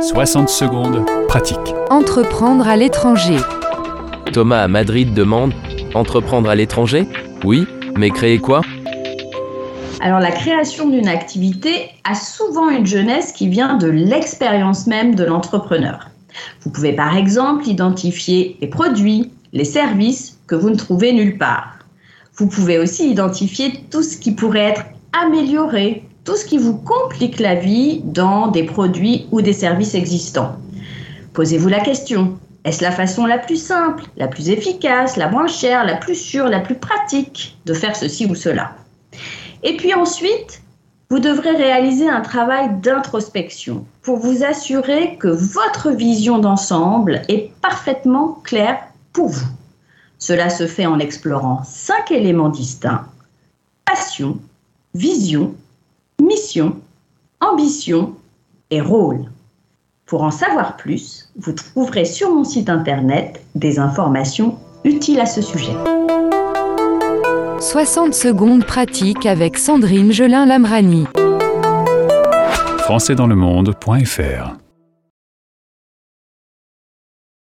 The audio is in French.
60 secondes, pratique. Entreprendre à l'étranger. Thomas à Madrid demande Entreprendre à l'étranger? Oui, mais créer quoi? Alors la création d'une activité a souvent une jeunesse qui vient de l'expérience même de l'entrepreneur. Vous pouvez par exemple identifier les produits, les services que vous ne trouvez nulle part. Vous pouvez aussi identifier tout ce qui pourrait être amélioré, tout ce qui vous complique la vie dans des produits ou des services existants. Posez-vous la question, est-ce la façon la plus simple, la plus efficace, la moins chère, la plus sûre, la plus pratique de faire ceci ou cela? Et puis ensuite, vous devrez réaliser un travail d'introspection pour vous assurer que votre vision d'ensemble est parfaitement claire pour vous. Cela se fait en explorant cinq éléments distincts passion, vision, mission, ambition et rôle. Pour en savoir plus, vous trouverez sur mon site internet des informations utiles à ce sujet. 60 secondes pratique avec Sandrine Gelin-Lamrani. françaisdanslemonde.fr